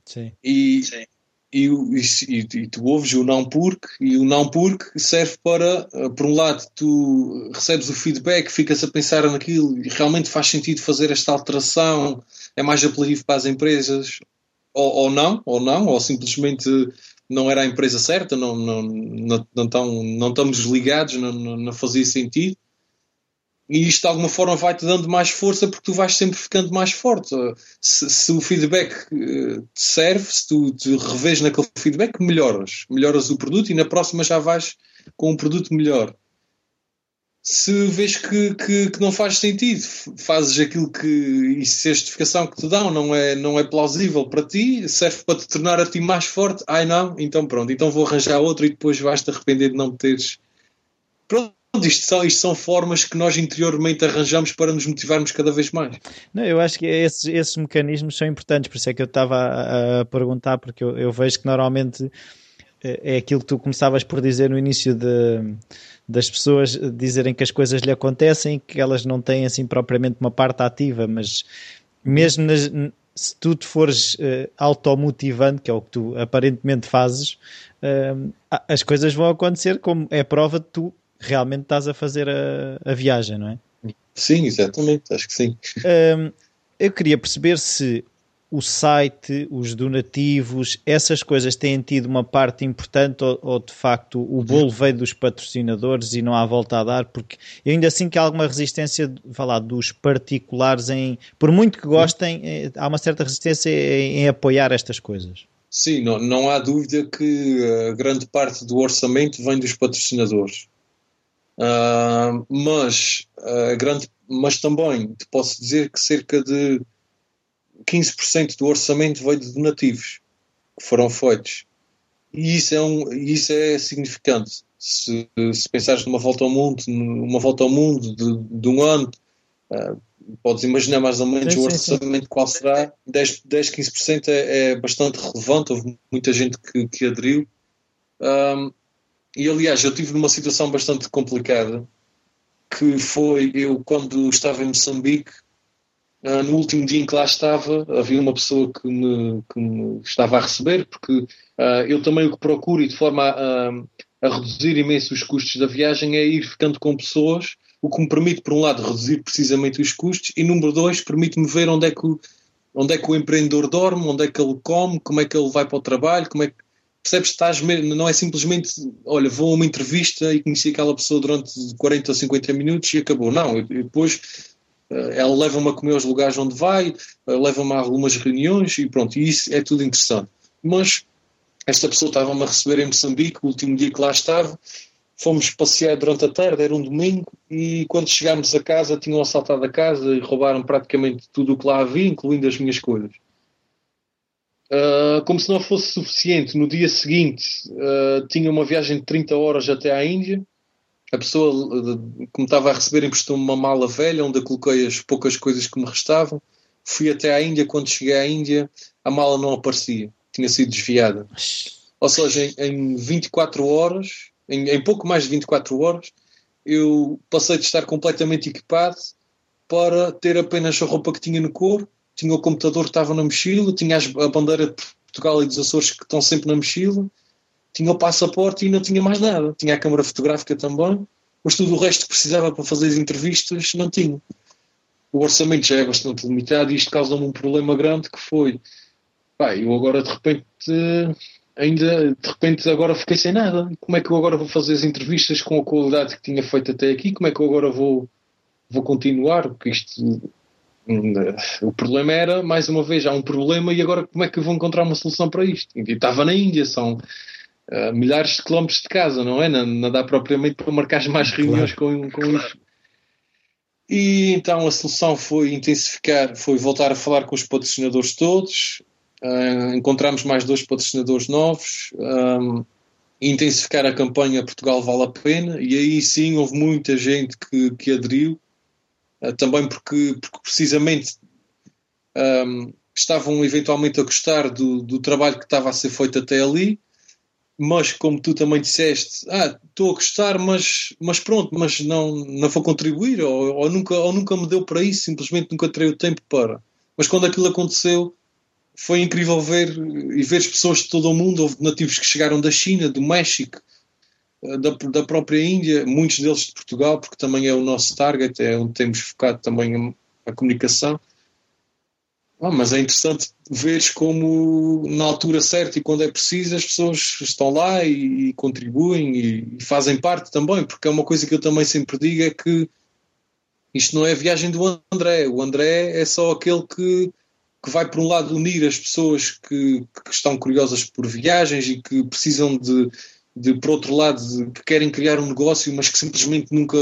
Sim. E, Sim. e, e, e, tu ouves o não porque, e o não porque serve para, eh, por um lado, tu recebes o feedback, ficas a pensar naquilo e realmente faz sentido fazer esta alteração, é mais apelativo para as empresas, ou, ou não, ou não, ou simplesmente não era a empresa certa, não, não, não, não, tão, não estamos ligados, não, não, não fazia sentido e isto de alguma forma vai-te dando mais força porque tu vais sempre ficando mais forte. Se, se o feedback te serve, se tu te revês naquele feedback, melhoras. Melhoras o produto e na próxima já vais com um produto melhor. Se vês que, que, que não faz sentido, fazes aquilo que. e se a justificação que te dão não é, não é plausível para ti, serve para te tornar a ti mais forte, ai não, então pronto, então vou arranjar outro e depois vais-te arrepender de não teres. Pronto isto são, isto são formas que nós interiormente arranjamos para nos motivarmos cada vez mais. Não, eu acho que esses, esses mecanismos são importantes, por isso é que eu estava a, a perguntar, porque eu, eu, vejo que normalmente é, aquilo que tu começavas por dizer no início de, das pessoas dizerem que as coisas lhe acontecem que elas não têm assim propriamente uma parte ativa, mas mesmo nas, se tu te fores uh, automotivando, que é o que tu aparentemente fazes, uh, as coisas vão acontecer como é prova de tu realmente estás a fazer a, a viagem, não é? Sim, exatamente, acho que sim. Um, eu queria perceber se o site, os donativos, essas coisas têm tido uma parte importante ou, ou, de facto o bolo veio dos patrocinadores e não há volta a dar, porque eu ainda assim que há alguma resistência falar dos particulares em, por muito que gostem, eh, há uma certa resistência em, em apoiar estas coisas. Sim, não, não há dúvida que a grande parte do orçamento vem dos patrocinadores. Uh, mas, uh, grande, mas também te posso dizer que cerca de 15% do orçamento veio de donativos que foram feitos. E isso é, um, isso é significante. Se, se pensares numa volta ao mundo, numa volta ao mundo de, de um ano, uh, podes imaginar mais ou menos sim, o orçamento sim. qual será. 10, 10 15% é, é, bastante relevante. Houve muita gente que, que aderiu. Um, e aliás, eu tive numa situação bastante complicada, que foi eu quando estava em Moçambique, no último dia em que lá estava, havia uma pessoa que me, que me estava a receber, porque uh, eu também o que procuro e de forma a, a, reduzir imenso os custos da viagem é ir ficando com pessoas, o que me permite, por um lado, reduzir precisamente os custos e, número dois, permite-me ver onde é que o, onde é que o empreendedor dorme, onde é que ele come, como é que ele vai para o trabalho, como é que percebes que estás não é simplesmente olha, vou a uma entrevista e conheci aquela pessoa durante 40 ou 50 minutos e acabou. Não, eu, depois eh, ela leva-me a comer aos lugares onde vai, eh, leva-me a algumas reuniões e pronto, e isso é tudo interessante. Mas esta pessoa estava-me a receber em Moçambique, o último dia que lá estava, fomos passear durante a tarde, era um domingo, e quando chegámos a casa tinham assaltado a casa e roubaram praticamente tudo o que lá havia, incluindo as minhas coisas. Uh, como se não fosse suficiente, no dia seguinte uh, tinha uma viagem de 30 horas até à Índia. A pessoa que me estava a receber emprestou-me uma mala velha onde eu coloquei as poucas coisas que me restavam. Fui até à Índia. Quando cheguei à Índia, a mala não aparecia, tinha sido desviada. Ou seja, em, em 24 horas, em, em pouco mais de 24 horas, eu passei de estar completamente equipado para ter apenas a roupa que tinha no corpo tinha o computador que estava na mochila, tinha a bandeira de Portugal e dos Açores que estão sempre na mochila, tinha o passaporte e não tinha mais nada. Tinha a câmara fotográfica também, mas tudo o resto que precisava para fazer as entrevistas não tinha. O orçamento já é bastante limitado e isto causa-me um problema grande que foi, pá, eu agora de repente ainda de repente agora fiquei sem nada. Como é que eu agora vou fazer as entrevistas com a qualidade que tinha feito até aqui? Como é que eu agora vou, vou continuar? Porque isto o problema era, mais uma vez, há um problema e agora como é que eu vou encontrar uma solução para isto? E estava na Índia, são uh, milhares de quilómetros de casa, não é? Não, não dá propriamente para marcar mais reuniões claro. com, com claro. isso. E então a solução foi intensificar, foi voltar a falar com os patrocinadores todos, uh, encontramos mais dois patrocinadores novos, um, intensificar a campanha Portugal Vale a Pena, e aí sim houve muita gente que, que aderiu ah, também porque, porque precisamente um, estavam eventualmente a gostar do, do trabalho que estava a ser feito até ali, mas como tu também disseste, ah, estou a gostar, mas, mas pronto, mas não, não vou contribuir, ou, ou, nunca, ou nunca me deu para isso, simplesmente nunca terei o tempo para. Mas quando aquilo aconteceu, foi incrível ver e ver as pessoas de todo o mundo. Houve nativos que chegaram da China, do México, eh, da, da própria Índia, muitos deles de Portugal, porque também é o nosso target, é onde temos focado também a, a comunicação. Ah, mas é interessante ver como na altura certa e quando é preciso as pessoas estão lá e, e contribuem e, e, fazem parte também, porque é uma coisa que eu também sempre digo é que isto não é a viagem do André, o André é só aquele que que vai, por um lado, unir as pessoas que, que estão curiosas por viagens e que precisam de, de por outro lado, de, que querem criar um negócio, mas que simplesmente nunca,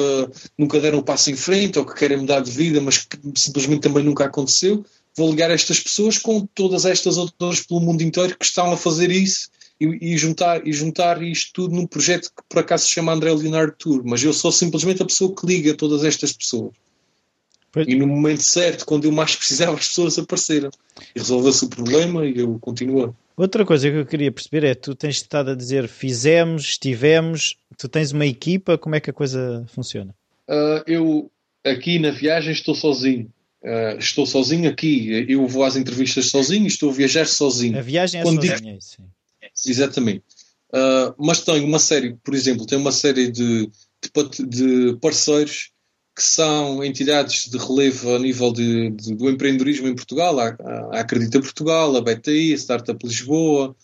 nunca deram o passo em frente, ou que querem mudar de vida, mas que simplesmente também nunca aconteceu. Vou ligar estas pessoas com todas estas outras pelo mundo inteiro que estão a fazer isso e, e, juntar, e juntar isto tudo num projeto que por acaso se chama André Leonardo Tour. Mas eu sou simplesmente a pessoa que liga todas estas pessoas. Pois. E no momento certo, quando eu mais precisava, as pessoas apareceram. E resolveu-se o problema e eu continuo. Outra coisa que eu queria perceber é: tu tens estado a dizer fizemos, estivemos, tu tens uma equipa, como é que a coisa funciona? Uh, eu aqui na viagem estou sozinho. Uh, estou sozinho aqui, eu vou às entrevistas sozinho, estou a viajar sozinho. A viagem é Quando sozinha, digo... sim. Exatamente. Uh, mas tenho uma série, por exemplo, tenho uma série de, de, de parceiros que são entidades de relevo a nível de, de, do empreendedorismo em Portugal, a, a Acredita Portugal, a BTI, a Startup Lisboa,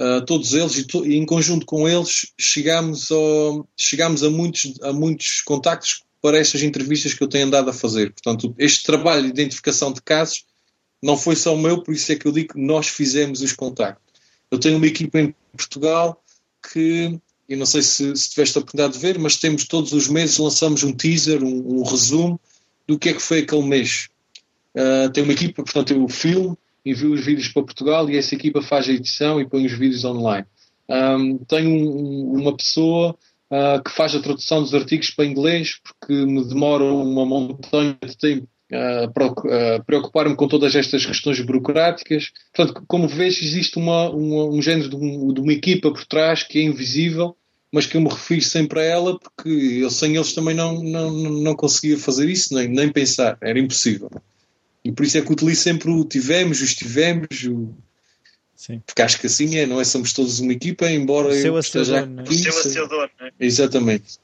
uh, todos eles, e, to, e, em conjunto com eles chegamos, ao, chegamos a, muitos, a muitos contactos para estas entrevistas que eu tenho andado a fazer. Portanto, este trabalho de identificação de casos não foi só meu, por isso é que eu digo que nós fizemos os contactos. Eu tenho uma equipa em Portugal que e não sei se, se tiveste a oportunidade de ver, mas temos todos os meses lançamos um teaser, um, um resumo do que é que foi aquele mês. Uh, tem uma equipa, portanto, eu filme, envio os vídeos para Portugal e essa equipa faz a edição e põe os vídeos online. Um, tenho um, uma pessoa uh, que faz a tradução dos artigos para inglês porque me demora uma montanha de tempo uh, preocupar-me com todas estas questões burocráticas. Portanto, como vês, existe uma, uma, um género de, um, de, uma equipa por trás que é invisível mas que eu me refiro sempre a ela porque eu sem eles também não, não, não conseguia fazer isso, nem, nem pensar, era impossível. E por isso é que utilizo sempre o tivemos, o estivemos, o... Sim. porque acho que assim é, não é? Somos todos uma equipa, embora o eu esteja aqui. É? O seu acedor, não é? Exatamente.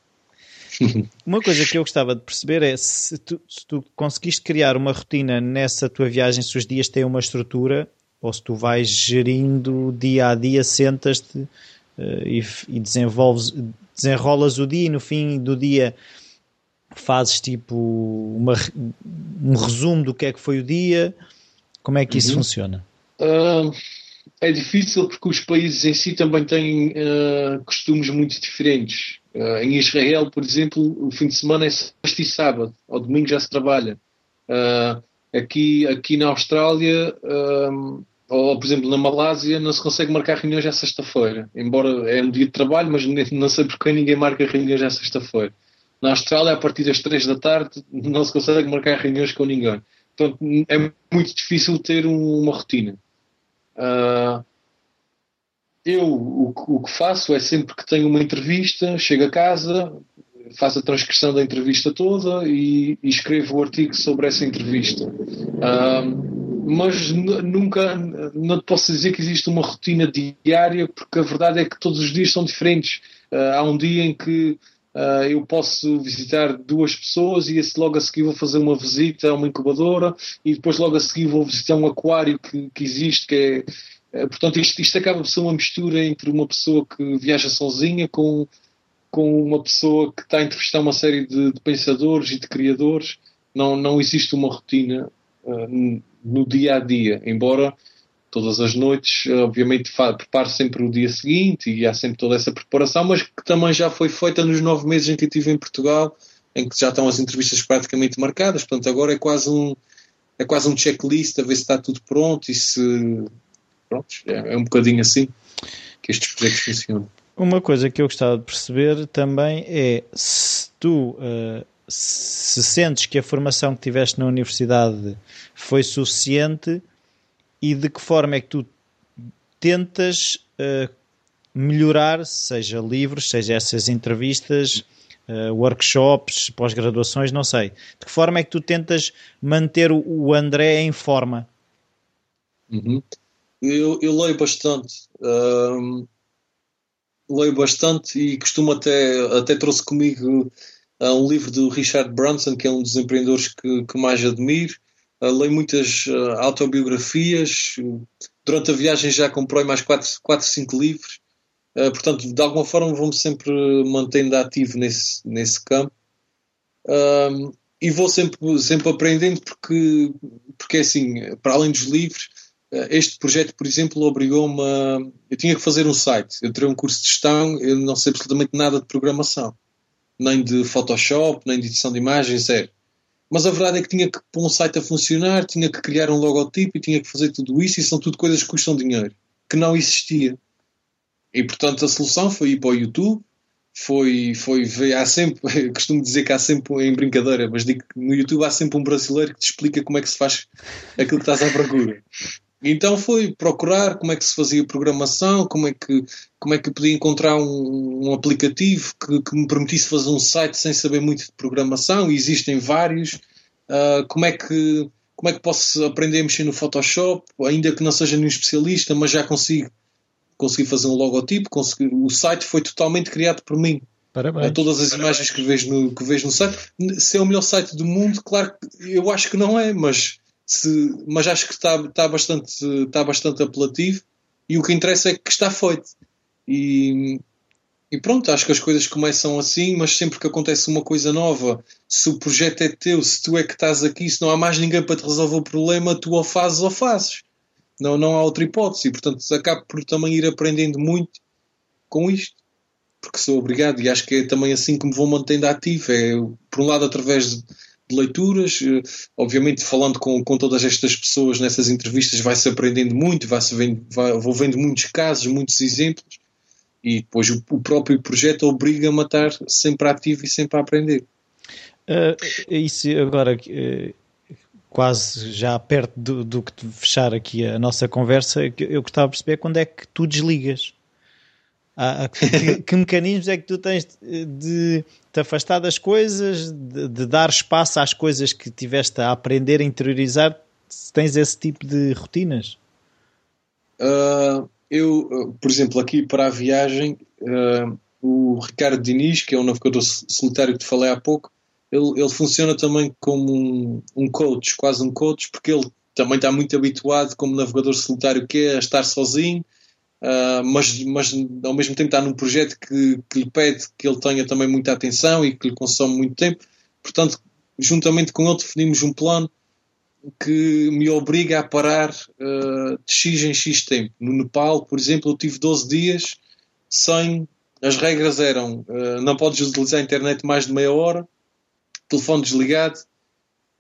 Uma coisa que eu gostava de perceber é se tu, se tu conseguiste criar uma rotina nessa tua viagem, se os dias têm uma estrutura, ou se tu vais gerindo dia a dia, sentas-te uh, e, e desenvolves, desenrolas o dia e no fim do dia fazes tipo uma, um resumo do que é que foi o dia. Como é que isso uhum. funciona? Uh, é difícil porque os países em si também têm uh, costumes muito diferentes. Uh, em Israel, por exemplo, o fim de semana é sexta e sábado, ao domingo já se trabalha. aqui, aqui na Austrália ou, por exemplo, na Malásia não se consegue marcar reuniões à sexta-feira. Embora é um dia de trabalho, mas não sei porque ninguém marca reuniões à sexta-feira. Na Austrália, a partir das três da tarde, não se consegue marcar reuniões com ninguém. Portanto, é muito difícil ter uma rotina. Uh, eu o, o, que faço é sempre que tenho uma entrevista, chego a casa, faço a transcrição da entrevista toda e, e escrevo o artigo sobre essa entrevista. Uh, mas nunca não posso dizer que existe uma rotina diária, porque a verdade é que todos os dias são diferentes. Uh, há um dia em que uh, eu posso visitar duas pessoas e esse logo a seguir vou fazer uma visita a uma incubadora e depois logo a seguir vou visitar um aquário que, que existe, que é, uh, portanto isto, isto acaba por ser uma mistura entre uma pessoa que viaja sozinha com, com uma pessoa que está a entrevistar uma série de, de pensadores e de criadores. Não, não existe uma rotina uh, no dia a dia, embora todas as noites, obviamente, preparo sempre o dia seguinte e há sempre toda essa preparação, mas que também já foi feita nos nove meses em que estive em Portugal, em que já estão as entrevistas praticamente marcadas, portanto agora é quase um é quase um checklist a ver se está tudo pronto e se pronto, é, é um bocadinho assim que estes projetos funcionam. Uma coisa que eu gostava de perceber também é se tu uh, se sentes que a formação que tiveste na universidade foi suficiente e de que forma é que tu tentas uh, melhorar, seja livros, seja essas entrevistas, uh, workshops, pós-graduações, não sei. De que forma é que tu tentas manter o, o André em forma? Uhum. Eu, eu leio bastante. Um, leio bastante e costumo até, até trouxe comigo uh, um livro do Richard Branson, que é um dos empreendedores que, que mais admiro. Uh, leio muitas uh, autobiografias. Durante a viagem já comprei mais 4, 4 5 livros. Uh, portanto, de alguma forma vou-me sempre mantendo ativo nesse, nesse campo. e vou sempre, sempre aprendendo porque, porque, assim, para além dos livros, este projeto, por exemplo, obrigou-me a. Eu tinha que fazer um site. Eu teria um curso de gestão, eu não sei absolutamente nada de programação, nem de Photoshop, nem de edição de imagens, zero. Mas a verdade é que tinha que pôr um site a funcionar, tinha que criar um logotipo e tinha que fazer tudo isso, e são tudo coisas que custam dinheiro, que não existia. E portanto a solução foi ir para o YouTube, foi, foi ver, há sempre, costumo dizer que há sempre, em brincadeira, mas digo que no YouTube há sempre um brasileiro que te explica como é que se faz aquilo que estás à procura. Então foi procurar como é que se fazia programação, como é que, como é que podia encontrar um, um aplicativo que, que, me permitisse fazer um site sem saber muito de programação, e existem vários. Uh, como, é que, como é que posso aprender a mexer no Photoshop, ainda que não seja nenhum especialista, mas já consigo, consigo fazer um logotipo. Consegui, o site foi totalmente criado por mim. Parabéns. Todas as imagens que vejo, no, que vejo no site. Se é o melhor site do mundo, claro que eu acho que não é, mas se, mas acho que está, bastante, bastante apelativo e o que interessa é que está feito. E, e pronto, acho que as coisas começam assim, mas sempre que acontece uma coisa nova, se o projeto é teu, se tu é que estás aqui, se não há mais ninguém para te resolver o problema, tu ou fazes ou fazes. Não, não há outra hipótese. E, portanto, acabo por também ir aprendendo muito com isto. Porque sou obrigado e acho que é também assim que me vou mantendo ativo. É, por um lado, através de, de leituras. Eh, obviamente, falando com, com todas estas pessoas nessas entrevistas, vai-se aprendendo muito, vai-se vendo, vai, vou vendo muitos casos, muitos exemplos, e depois o, o próprio projeto obriga-me a estar sempre ativo e sempre a aprender. Uh, isso agora, uh, quase já perto do, do que fechar aqui a nossa conversa, eu gostava de perceber quando é que tu desligas. Ah, que, que, mecanismos é que tu tens de te afastar das coisas, de, de, dar espaço às coisas que tiveste a aprender a interiorizar? Se tens esse tipo de rotinas? Uh, eu, por exemplo, aqui para a viagem, uh, o Ricardo Diniz, que é um navegador solitário que te falei há pouco, ele, ele funciona também como um, um coach, quase um coach, porque ele também está muito habituado como navegador solitário que é a estar sozinho Uh, mas, mas ao mesmo tempo está num projeto que, que lhe pede que ele tenha também muita atenção e que lhe consome muito tempo. Portanto, juntamente com ele, definimos um plano que me obriga a parar uh, de X em X tempo. No Nepal, por exemplo, eu tive 12 dias sem. As regras eram: uh, não podes utilizar a internet mais de meia hora, telefone desligado,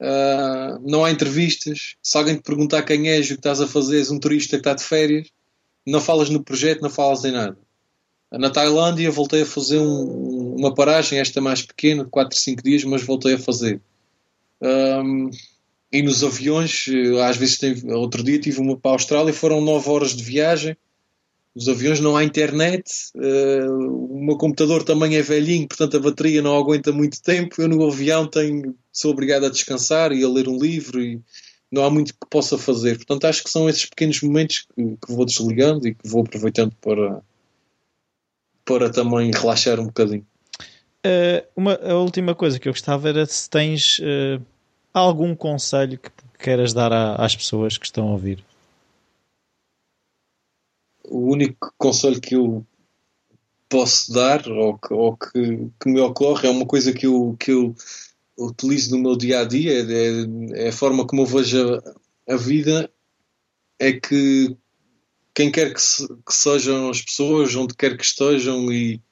uh, não há entrevistas. Se alguém te perguntar quem és o que estás a fazer, és um turista que está de férias não falas no projeto, não falas em nada. Na Tailândia voltei a fazer um, uma paragem, esta mais pequena, de 4, 5 dias, mas voltei a fazer. Um, e nos aviões, eh, às vezes tem, outro dia tive uma para a Austrália, foram 9 horas de viagem. Nos aviões não há internet, uh, o meu computador também é velhinho, portanto a bateria não aguenta muito tempo. Eu no avião tenho, sou obrigado a descansar e a ler um livro e, não há muito que possa fazer. Portanto, acho que são esses pequenos momentos que, que vou desligando e que vou aproveitando para, para também relaxar um bocadinho. Uh, uma, a última coisa que eu gostava era se tens uh, algum conselho que queiras dar a, às pessoas que estão a ouvir. O único conselho que eu posso dar ou que, ou que, que me ocorre é uma coisa que eu, que eu utilizo no meu dia a dia, é, é a forma como eu vejo a, a, vida, é que quem quer que, se, que, sejam as pessoas, onde quer que estejam e,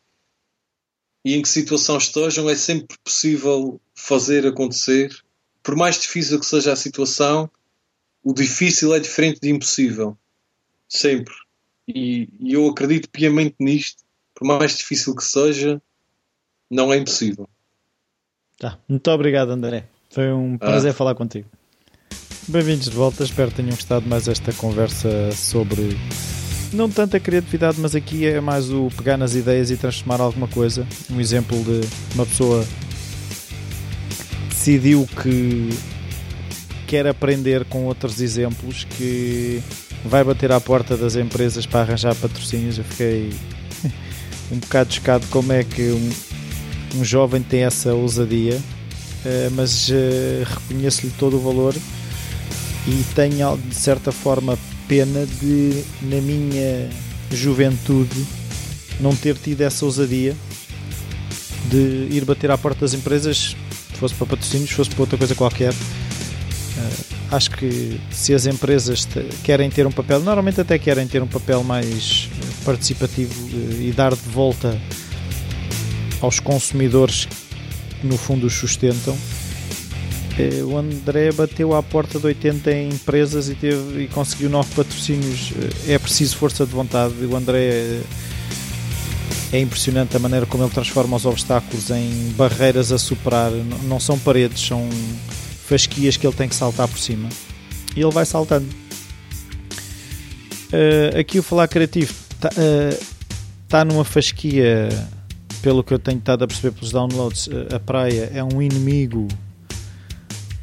e em que situação estejam, é sempre possível fazer acontecer. Por mais difícil que seja a situação, o difícil é diferente de impossível. Sempre. E, e eu acredito piamente nisto. Por mais difícil que seja, não é impossível. Tá. Muito obrigado, André. Foi um prazer ah. falar contigo. Bem-vindos de volta. Espero que tenham gostado mais esta conversa sobre não tanto a criatividade, mas aqui é mais o pegar nas ideias e transformar alguma coisa. Um exemplo de uma pessoa que decidiu que quer aprender com outros exemplos que vai bater à porta das empresas para arranjar patrocínios. Eu fiquei um bocado chocado como é que um, um jovem tem essa ousadia, uh, mas uh, reconheço-lhe todo o valor e tenho de certa forma pena de na minha juventude não ter tido essa ousadia de ir bater à porta das empresas, fosse para patrocínios, fosse para outra coisa qualquer. Uh, acho que se as empresas querem ter um papel, normalmente até querem ter um papel mais participativo e dar de volta aos consumidores que no fundo os sustentam. Uh, o André bateu à porta de 80 empresas e, teve, e conseguiu 9 patrocínios. é preciso força de vontade. O André é impressionante a maneira como ele transforma os obstáculos em barreiras a superar. Não são paredes, são fasquias que ele tem que saltar por cima. E ele vai saltando. Aqui o Falar Criativo está tá numa fasquia, pelo que eu tenho estado a perceber pelos downloads. Uh, a praia é um inimigo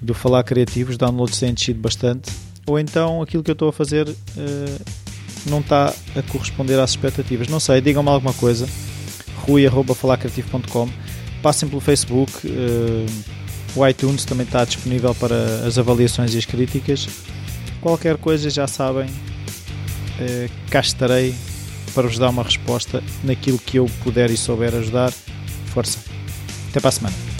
do Falar Criativo. Os downloads têm descido bastante. Ou então aquilo que eu estou a fazer não está a corresponder às expectativas. Não sei, digam-me alguma coisa. rui.falarcreativo.com Passem pelo Facebook. Uh, o iTunes também está disponível para as avaliações e as críticas. Qualquer coisa já sabem, uh, cá estarei para vos dar uma resposta naquilo que eu puder e souber ajudar. Força! Até para a semana!